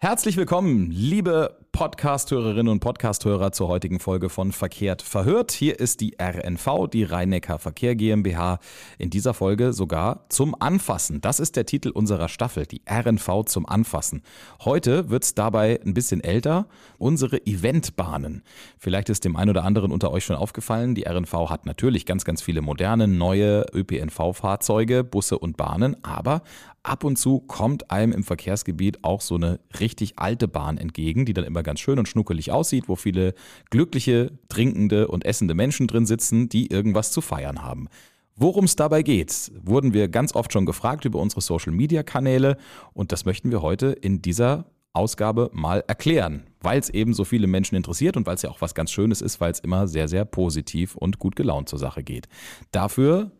Herzlich willkommen, liebe Podcast-Hörerinnen und Podcast-Hörer zur heutigen Folge von Verkehrt verhört. Hier ist die RNV, die Rhein-Neckar Verkehr GmbH. In dieser Folge sogar zum Anfassen. Das ist der Titel unserer Staffel, die RNV zum Anfassen. Heute wird es dabei ein bisschen älter. Unsere Eventbahnen. Vielleicht ist dem einen oder anderen unter euch schon aufgefallen, die RNV hat natürlich ganz, ganz viele moderne, neue ÖPNV-Fahrzeuge, Busse und Bahnen, aber ab und zu kommt einem im Verkehrsgebiet auch so eine richtig alte Bahn entgegen, die dann immer ganz schön und schnuckelig aussieht, wo viele glückliche, trinkende und essende Menschen drin sitzen, die irgendwas zu feiern haben. Worum es dabei geht, wurden wir ganz oft schon gefragt über unsere Social-Media-Kanäle und das möchten wir heute in dieser Ausgabe mal erklären, weil es eben so viele Menschen interessiert und weil es ja auch was ganz Schönes ist, weil es immer sehr, sehr positiv und gut gelaunt zur Sache geht. Dafür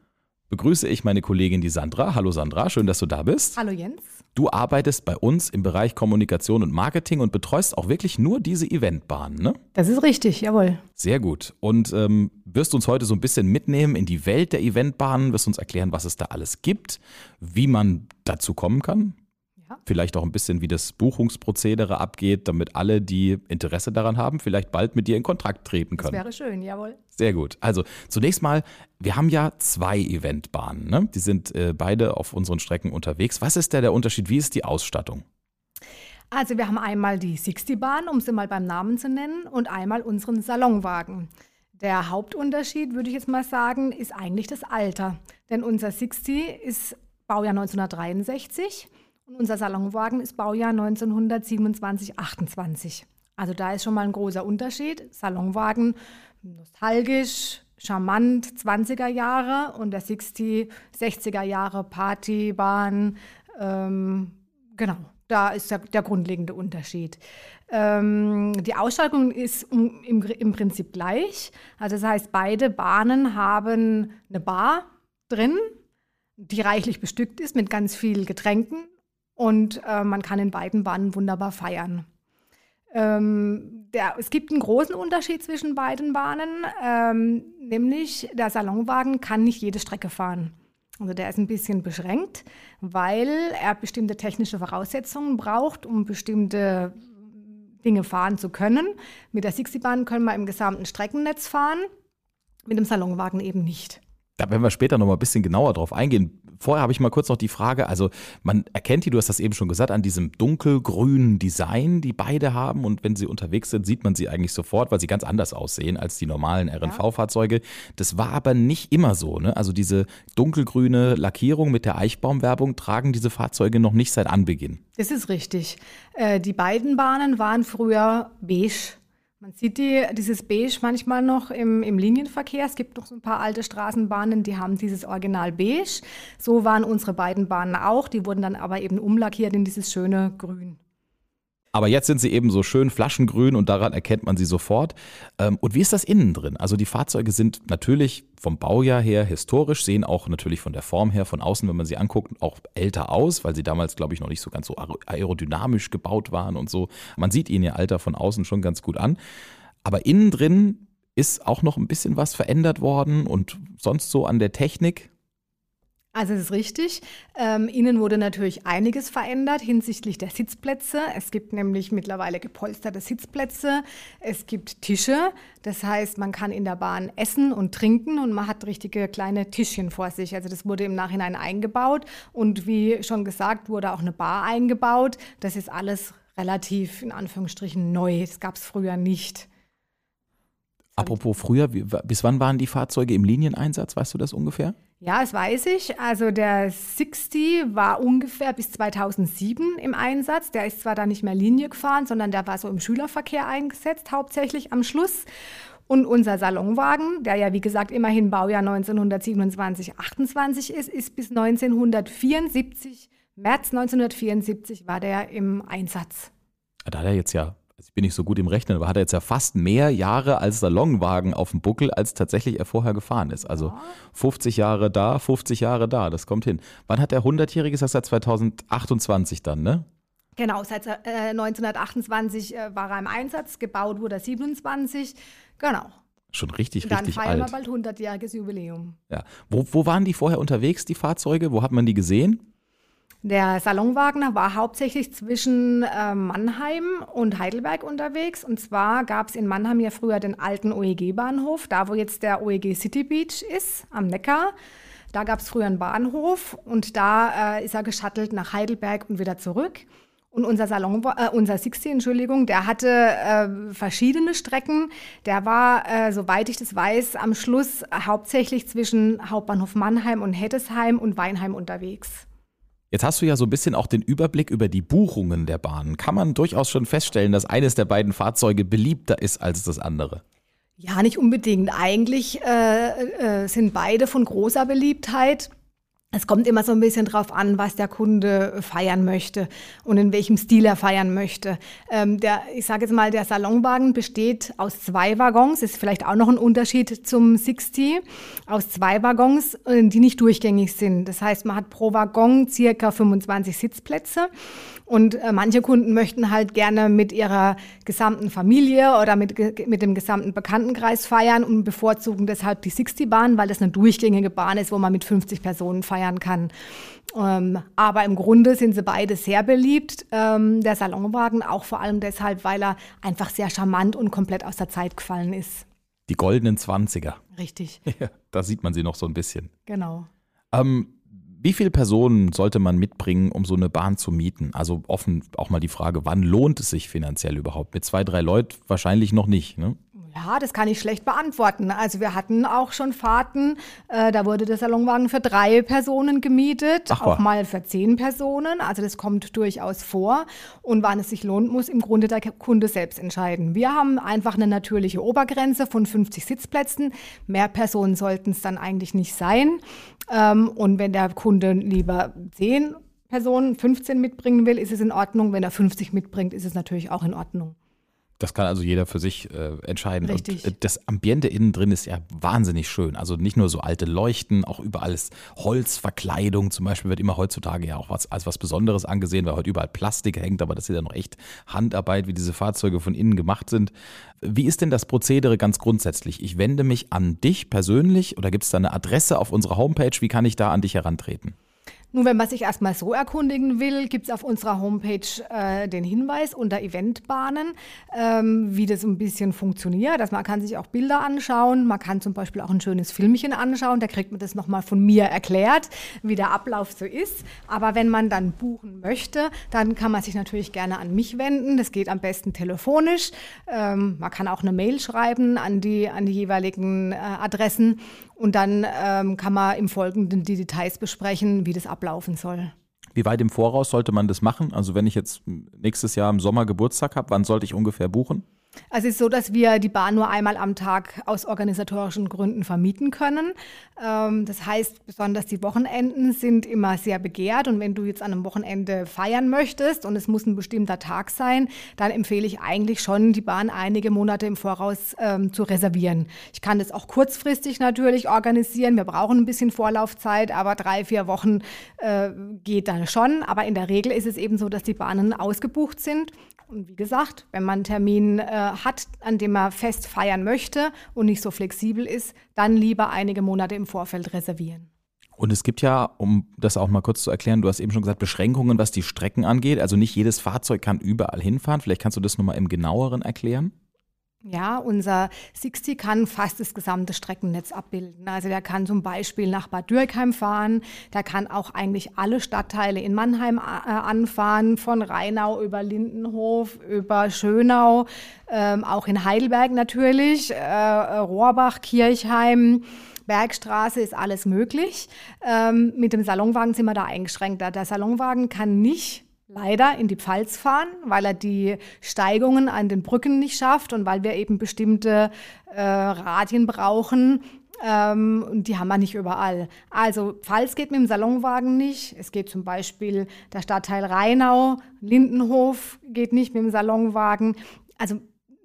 begrüße ich meine Kollegin die Sandra. Hallo Sandra, schön, dass du da bist. Hallo Jens. Du arbeitest bei uns im Bereich Kommunikation und Marketing und betreust auch wirklich nur diese Eventbahnen, ne? Das ist richtig, jawohl. Sehr gut. Und ähm, wirst uns heute so ein bisschen mitnehmen in die Welt der Eventbahnen, wirst uns erklären, was es da alles gibt, wie man dazu kommen kann? Vielleicht auch ein bisschen, wie das Buchungsprozedere abgeht, damit alle, die Interesse daran haben, vielleicht bald mit dir in Kontakt treten können. Das wäre schön, jawohl. Sehr gut. Also zunächst mal, wir haben ja zwei Eventbahnen. Ne? Die sind äh, beide auf unseren Strecken unterwegs. Was ist da der Unterschied? Wie ist die Ausstattung? Also wir haben einmal die 60-Bahn, um sie mal beim Namen zu nennen, und einmal unseren Salonwagen. Der Hauptunterschied, würde ich jetzt mal sagen, ist eigentlich das Alter. Denn unser 60 ist Baujahr 1963 und unser Salonwagen ist Baujahr 1927, 28. Also da ist schon mal ein großer Unterschied. Salonwagen nostalgisch, charmant, 20er Jahre und der 60, 60er Jahre Partybahn. Ähm, genau, da ist der, der grundlegende Unterschied. Ähm, die Ausstattung ist im, im Prinzip gleich. Also das heißt, beide Bahnen haben eine Bar drin, die reichlich bestückt ist mit ganz vielen Getränken und äh, man kann in beiden Bahnen wunderbar feiern. Ähm, der, es gibt einen großen Unterschied zwischen beiden Bahnen, ähm, nämlich der Salonwagen kann nicht jede Strecke fahren. Also der ist ein bisschen beschränkt, weil er bestimmte technische Voraussetzungen braucht, um bestimmte Dinge fahren zu können. Mit der Sixty-Bahn können wir im gesamten Streckennetz fahren, mit dem Salonwagen eben nicht. Da werden wir später noch mal ein bisschen genauer drauf eingehen vorher habe ich mal kurz noch die Frage, also man erkennt die, du hast das eben schon gesagt, an diesem dunkelgrünen Design, die beide haben und wenn sie unterwegs sind, sieht man sie eigentlich sofort, weil sie ganz anders aussehen als die normalen RNV-Fahrzeuge. Das war aber nicht immer so, ne? Also diese dunkelgrüne Lackierung mit der Eichbaumwerbung tragen diese Fahrzeuge noch nicht seit Anbeginn. Das ist richtig. Äh, die beiden Bahnen waren früher beige man sieht die, dieses Beige manchmal noch im, im, Linienverkehr. Es gibt noch so ein paar alte Straßenbahnen, die haben dieses Original Beige. So waren unsere beiden Bahnen auch. Die wurden dann aber eben umlackiert in dieses schöne Grün. Aber jetzt sind sie eben so schön flaschengrün und daran erkennt man sie sofort. Ähm, und wie ist das innen drin? Also die Fahrzeuge sind natürlich vom Baujahr her historisch, sehen auch natürlich von der Form her von außen, wenn man sie anguckt, auch älter aus, weil sie damals, glaube ich, noch nicht so ganz so aerodynamisch gebaut waren und so. Man sieht ihnen ihr Alter von außen schon ganz gut an. Aber innen drin ist auch noch ein bisschen was verändert worden und sonst so an der Technik. Also es ist richtig. Ähm, innen wurde natürlich einiges verändert hinsichtlich der Sitzplätze. Es gibt nämlich mittlerweile gepolsterte Sitzplätze. Es gibt Tische. Das heißt, man kann in der Bahn essen und trinken und man hat richtige kleine Tischchen vor sich. Also das wurde im Nachhinein eingebaut. Und wie schon gesagt, wurde auch eine Bar eingebaut. Das ist alles relativ in Anführungsstrichen neu. Das gab es früher nicht. Apropos früher, bis wann waren die Fahrzeuge im Linieneinsatz? Weißt du das ungefähr? Ja, das weiß ich. Also der 60 war ungefähr bis 2007 im Einsatz. Der ist zwar da nicht mehr Linie gefahren, sondern der war so im Schülerverkehr eingesetzt, hauptsächlich am Schluss. Und unser Salonwagen, der ja wie gesagt immerhin Baujahr 1927, 28 ist, ist bis 1974, März 1974 war der im Einsatz. Da hat er jetzt ja also ich bin nicht so gut im Rechnen, aber hat er jetzt ja fast mehr Jahre als Salonwagen auf dem Buckel, als tatsächlich er vorher gefahren ist. Also 50 Jahre da, 50 Jahre da, das kommt hin. Wann hat der 100-Jährige, ist das seit 2028 dann, ne? Genau, seit äh, 1928 äh, war er im Einsatz, gebaut wurde er 27, genau. Schon richtig, dann richtig alt. Dann feiern wir bald 100-jähriges Jubiläum. Ja. Wo, wo waren die vorher unterwegs, die Fahrzeuge? Wo hat man die gesehen? Der Salonwagen war hauptsächlich zwischen äh, Mannheim und Heidelberg unterwegs. Und zwar gab es in Mannheim ja früher den alten OEG-Bahnhof, da wo jetzt der OEG City Beach ist, am Neckar. Da gab es früher einen Bahnhof und da äh, ist er geschattelt nach Heidelberg und wieder zurück. Und unser Salon, äh, unser 60, Entschuldigung, der hatte äh, verschiedene Strecken. Der war, äh, soweit ich das weiß, am Schluss hauptsächlich zwischen Hauptbahnhof Mannheim und Hettesheim und Weinheim unterwegs. Jetzt hast du ja so ein bisschen auch den Überblick über die Buchungen der Bahnen. Kann man durchaus schon feststellen, dass eines der beiden Fahrzeuge beliebter ist als das andere? Ja, nicht unbedingt. Eigentlich äh, äh, sind beide von großer Beliebtheit. Es kommt immer so ein bisschen drauf an, was der Kunde feiern möchte und in welchem Stil er feiern möchte. Ähm, der, ich sage jetzt mal, der Salonwagen besteht aus zwei Waggons, ist vielleicht auch noch ein Unterschied zum 60, aus zwei Waggons, äh, die nicht durchgängig sind. Das heißt, man hat pro Waggon circa 25 Sitzplätze und äh, manche Kunden möchten halt gerne mit ihrer gesamten Familie oder mit, mit dem gesamten Bekanntenkreis feiern und bevorzugen deshalb die 60-Bahn, weil das eine durchgängige Bahn ist, wo man mit 50 Personen feiern kann. Ähm, aber im Grunde sind sie beide sehr beliebt. Ähm, der Salonwagen auch vor allem deshalb, weil er einfach sehr charmant und komplett aus der Zeit gefallen ist. Die goldenen Zwanziger. Richtig. Ja, da sieht man sie noch so ein bisschen. Genau. Ähm, wie viele Personen sollte man mitbringen, um so eine Bahn zu mieten? Also offen auch mal die Frage, wann lohnt es sich finanziell überhaupt? Mit zwei, drei Leuten wahrscheinlich noch nicht. Ne? Ja, das kann ich schlecht beantworten. Also wir hatten auch schon Fahrten, äh, da wurde der Salonwagen für drei Personen gemietet, Ach, auch mal für zehn Personen. Also das kommt durchaus vor. Und wann es sich lohnt, muss im Grunde der Kunde selbst entscheiden. Wir haben einfach eine natürliche Obergrenze von 50 Sitzplätzen. Mehr Personen sollten es dann eigentlich nicht sein. Ähm, und wenn der Kunde lieber zehn Personen, 15 mitbringen will, ist es in Ordnung. Wenn er 50 mitbringt, ist es natürlich auch in Ordnung. Das kann also jeder für sich äh, entscheiden. Richtig. Und äh, das Ambiente innen drin ist ja wahnsinnig schön. Also nicht nur so alte Leuchten, auch überall ist Holzverkleidung zum Beispiel wird immer heutzutage ja auch was, als was Besonderes angesehen, weil heute überall Plastik hängt, aber das ist ja noch echt Handarbeit, wie diese Fahrzeuge von innen gemacht sind. Wie ist denn das Prozedere ganz grundsätzlich? Ich wende mich an dich persönlich oder gibt es da eine Adresse auf unserer Homepage? Wie kann ich da an dich herantreten? Nun, wenn man sich erstmal so erkundigen will, gibt es auf unserer Homepage äh, den Hinweis unter Eventbahnen, ähm, wie das ein bisschen funktioniert. Also man kann sich auch Bilder anschauen, man kann zum Beispiel auch ein schönes Filmchen anschauen, da kriegt man das nochmal von mir erklärt, wie der Ablauf so ist. Aber wenn man dann buchen möchte, dann kann man sich natürlich gerne an mich wenden. Das geht am besten telefonisch. Ähm, man kann auch eine Mail schreiben an die, an die jeweiligen äh, Adressen und dann ähm, kann man im Folgenden die Details besprechen, wie das ablaufen soll. Wie weit im Voraus sollte man das machen? Also wenn ich jetzt nächstes Jahr im Sommer Geburtstag habe, wann sollte ich ungefähr buchen? Also es ist so, dass wir die Bahn nur einmal am Tag aus organisatorischen Gründen vermieten können. Ähm, das heißt, besonders die Wochenenden sind immer sehr begehrt. Und wenn du jetzt an einem Wochenende feiern möchtest und es muss ein bestimmter Tag sein, dann empfehle ich eigentlich schon, die Bahn einige Monate im Voraus ähm, zu reservieren. Ich kann das auch kurzfristig natürlich organisieren. Wir brauchen ein bisschen Vorlaufzeit, aber drei, vier Wochen äh, geht dann schon. Aber in der Regel ist es eben so, dass die Bahnen ausgebucht sind. Und wie gesagt, wenn man einen Termin äh, hat, an dem man fest feiern möchte und nicht so flexibel ist, dann lieber einige Monate im Vorfeld reservieren. Und es gibt ja, um das auch mal kurz zu erklären, du hast eben schon gesagt, Beschränkungen, was die Strecken angeht. Also nicht jedes Fahrzeug kann überall hinfahren. Vielleicht kannst du das nochmal im genaueren erklären? Ja, unser 60 kann fast das gesamte Streckennetz abbilden. Also der kann zum Beispiel nach Bad Dürkheim fahren, der kann auch eigentlich alle Stadtteile in Mannheim äh, anfahren, von Rheinau über Lindenhof, über Schönau, ähm, auch in Heidelberg natürlich, äh, Rohrbach, Kirchheim. Bergstraße ist alles möglich. Ähm, mit dem Salonwagen sind wir da eingeschränkt. Der Salonwagen kann nicht leider in die Pfalz fahren, weil er die Steigungen an den Brücken nicht schafft und weil wir eben bestimmte äh, Radien brauchen. Ähm, und die haben wir nicht überall. Also Pfalz geht mit dem Salonwagen nicht. Es geht zum Beispiel der Stadtteil Rheinau, Lindenhof geht nicht mit dem Salonwagen. Also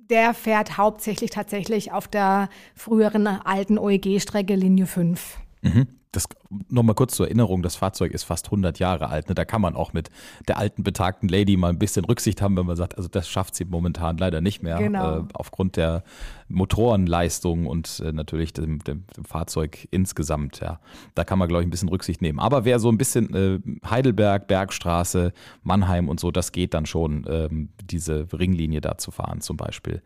der fährt hauptsächlich tatsächlich auf der früheren alten OEG-Strecke Linie 5. Mhm. Das nochmal kurz zur Erinnerung, das Fahrzeug ist fast 100 Jahre alt. Ne? Da kann man auch mit der alten betagten Lady mal ein bisschen Rücksicht haben, wenn man sagt, also das schafft sie momentan leider nicht mehr Genau. äh, aufgrund der Motorenleistung und äh, natürlich dem, dem, dem Fahrzeug insgesamt. Ja, da kann man glaube ich ein bisschen Rücksicht nehmen. Aber wer so ein bisschen äh, Heidelberg, Bergstraße, Mannheim und so, das geht dann schon, ähm, diese Ringlinie da zu fahren zum Beispiel.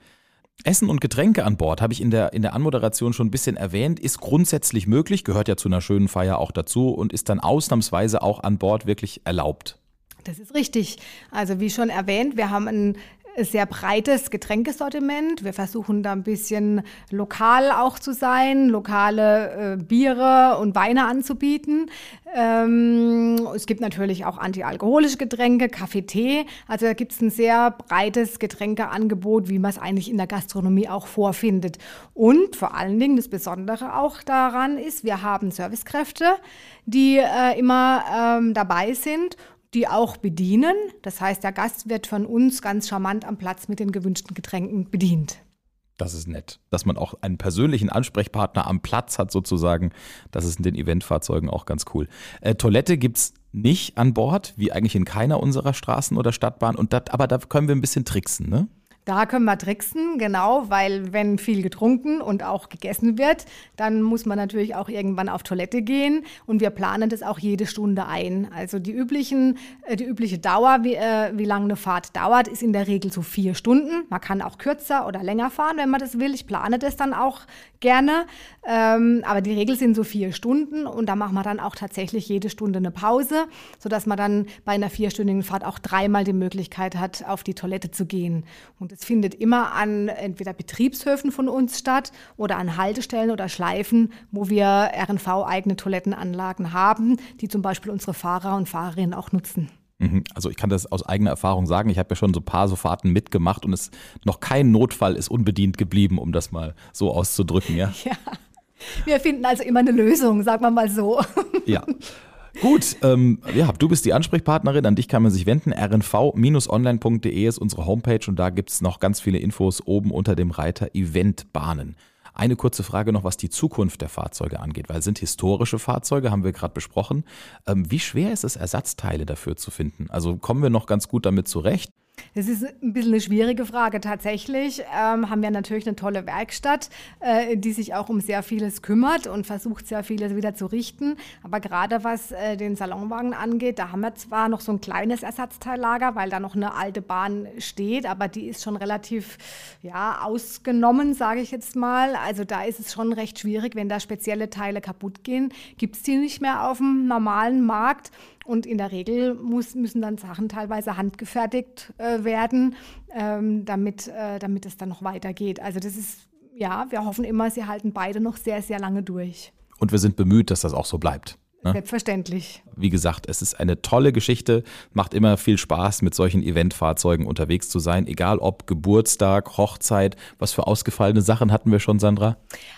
Essen und Getränke an Bord, habe ich in der, in der Anmoderation schon ein bisschen erwähnt, ist grundsätzlich möglich, gehört ja zu einer schönen Feier auch dazu und ist dann ausnahmsweise auch an Bord wirklich erlaubt. Das ist richtig. Also wie schon erwähnt, wir haben ein sehr breites Getränkesortiment. Wir versuchen da ein bisschen lokal auch zu sein, lokale äh, Biere und Weine anzubieten. Ähm, es gibt natürlich auch antialkoholische Getränke, Kaffee, Tee. Also da gibt es ein sehr breites Getränkeangebot, wie man es eigentlich in der Gastronomie auch vorfindet. Und vor allen Dingen das Besondere auch daran ist, wir haben Servicekräfte, die äh, immer ähm, dabei sind die auch bedienen. Das heißt, der Gast wird von uns ganz charmant am Platz mit den gewünschten Getränken bedient. Das ist nett. Dass man auch einen persönlichen Ansprechpartner am Platz hat, sozusagen. Das ist in den Eventfahrzeugen auch ganz cool. Äh, Toilette gibt es nicht an Bord, wie eigentlich in keiner unserer Straßen- oder Stadtbahn. Und dat, aber da können wir ein bisschen tricksen, ne? Da können wir tricksen, genau, weil wenn viel getrunken und auch gegessen wird, dann muss man natürlich auch irgendwann auf Toilette gehen und wir planen das auch jede Stunde ein. Also die üblichen, äh, die übliche Dauer, wie, äh, wie lange eine Fahrt dauert, ist in der Regel so vier Stunden. Man kann auch kürzer oder länger fahren, wenn man das will. Ich plane das dann auch gerne, ähm, aber die Regel sind so vier Stunden und da machen wir dann auch tatsächlich jede Stunde eine Pause, sodass man dann bei einer vierstündigen Fahrt auch dreimal die Möglichkeit hat, auf die Toilette zu gehen. Und es findet immer an entweder Betriebshöfen von uns statt oder an Haltestellen oder Schleifen, wo wir RNV-eigene Toilettenanlagen haben, die zum Beispiel unsere Fahrer und Fahrerinnen auch nutzen. Mhm. Also ich kann das aus eigener Erfahrung sagen. Ich habe ja schon so ein paar so Fahrten mitgemacht und es noch kein Notfall ist unbedient geblieben, um das mal so auszudrücken, ja. Ja. Wir finden also immer eine Lösung, sagen wir mal so. Ja. Gut, ähm, ja, du bist die Ansprechpartnerin, an dich kann man sich wenden. rnv-online.de ist unsere Homepage und da gibt es noch ganz viele Infos oben unter dem Reiter Eventbahnen. Eine kurze Frage noch, was die Zukunft der Fahrzeuge angeht, weil sind historische Fahrzeuge, haben wir gerade besprochen. Ähm, wie schwer ist es, Ersatzteile dafür zu finden? Also kommen wir noch ganz gut damit zurecht? Das ist ein bisschen eine schwierige Frage. Tatsächlich ähm, haben wir natürlich eine tolle Werkstatt, äh, die sich auch um sehr vieles kümmert und versucht, sehr vieles wieder zu richten. Aber gerade was äh, den Salonwagen angeht, da haben wir zwar noch so ein kleines Ersatzteillager, weil da noch eine alte Bahn steht, aber die ist schon relativ ja, ausgenommen, sage ich jetzt mal. Also da ist es schon recht schwierig, wenn da spezielle Teile kaputt gehen, gibt es die nicht mehr auf dem normalen Markt. Und in der Regel muss, müssen dann Sachen teilweise handgefertigt äh, werden, ähm, damit, äh, damit es dann noch weitergeht. Also das ist, ja, wir hoffen immer, sie halten beide noch sehr, sehr lange durch. Und wir sind bemüht, dass das auch so bleibt. Ne? Selbstverständlich. Wie gesagt, es ist eine tolle Geschichte, macht immer viel Spaß, mit solchen Eventfahrzeugen unterwegs zu sein, egal ob Geburtstag, Hochzeit, was für ausgefallene Sachen hatten wir schon, Sandra?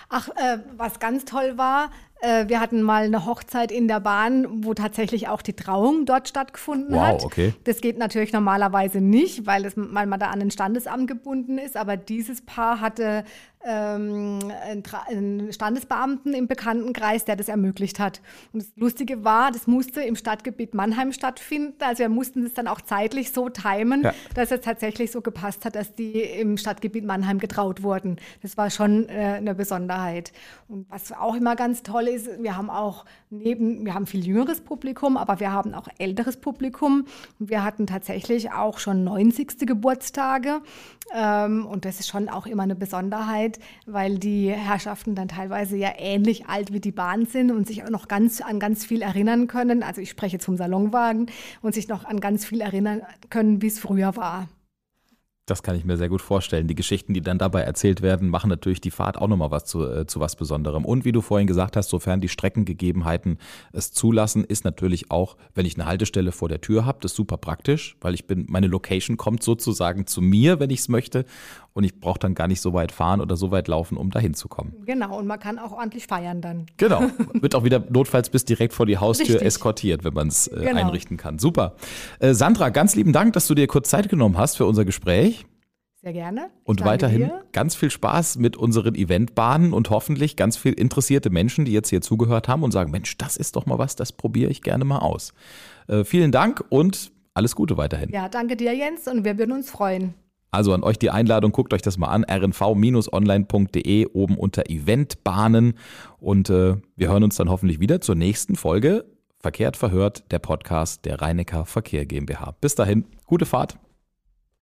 Ach, äh, was ganz toll war, wir hatten mal eine Hochzeit in der Bahn, wo tatsächlich auch die Trauung dort stattgefunden Wow, hat. okay. Das geht natürlich normalerweise nicht, weil, es, weil man da an ein Standesamt gebunden ist. Aber dieses Paar hatte ähm, einen, Standesbeamten im Bekanntenkreis, der das ermöglicht hat. Und das Lustige war, das musste im Stadtgebiet Mannheim stattfinden. Also wir mussten das dann auch zeitlich so timen, Ja. dass es tatsächlich so gepasst hat, dass die im Stadtgebiet Mannheim getraut wurden. Das war schon äh, eine Besonderheit. Und was auch immer ganz toll ist, wir haben auch neben, wir haben viel jüngeres Publikum, aber wir haben auch älteres Publikum. Wir hatten tatsächlich auch schon 90. Geburtstage. Ähm, und das ist schon auch immer eine Besonderheit, weil die Herrschaften dann teilweise ja ähnlich alt wie die Bahn sind und sich auch noch ganz an ganz viel erinnern können. Also ich spreche jetzt vom Salonwagen und sich noch an ganz viel erinnern können, wie es früher war. Das kann ich mir sehr gut vorstellen. Die Geschichten, die dann dabei erzählt werden, machen natürlich die Fahrt auch nochmal was zu, äh, zu was Besonderem. Und wie du vorhin gesagt hast, sofern die Streckengegebenheiten es zulassen, ist natürlich auch, wenn ich eine Haltestelle vor der Tür habe, das super praktisch, weil ich bin, meine Location kommt sozusagen zu mir, wenn ich es möchte. Und ich brauche dann gar nicht so weit fahren oder so weit laufen, um dahin zu kommen. Genau, und man kann auch ordentlich feiern dann. Genau. Wird auch wieder notfalls bis direkt vor die Haustür Richtig. eskortiert, wenn man es äh, Genau. einrichten kann. Super. Äh, Sandra, ganz lieben Dank, dass du dir kurz Zeit genommen hast für unser Gespräch. Sehr gerne. Ich und weiterhin dir. ganz viel Spaß mit unseren Eventbahnen und hoffentlich ganz viel interessierte Menschen, die jetzt hier zugehört haben und sagen, Mensch, das ist doch mal was, das probiere ich gerne mal aus. Äh, vielen Dank und alles Gute weiterhin. Ja, danke dir, Jens, und wir würden uns freuen. Also an euch die Einladung, guckt euch das mal an, rnv-online.de, oben unter Eventbahnen. Und äh, wir hören uns dann hoffentlich wieder zur nächsten Folge. Verkehrt verhört, der Podcast der Rheinecker Verkehr GmbH. Bis dahin, gute Fahrt.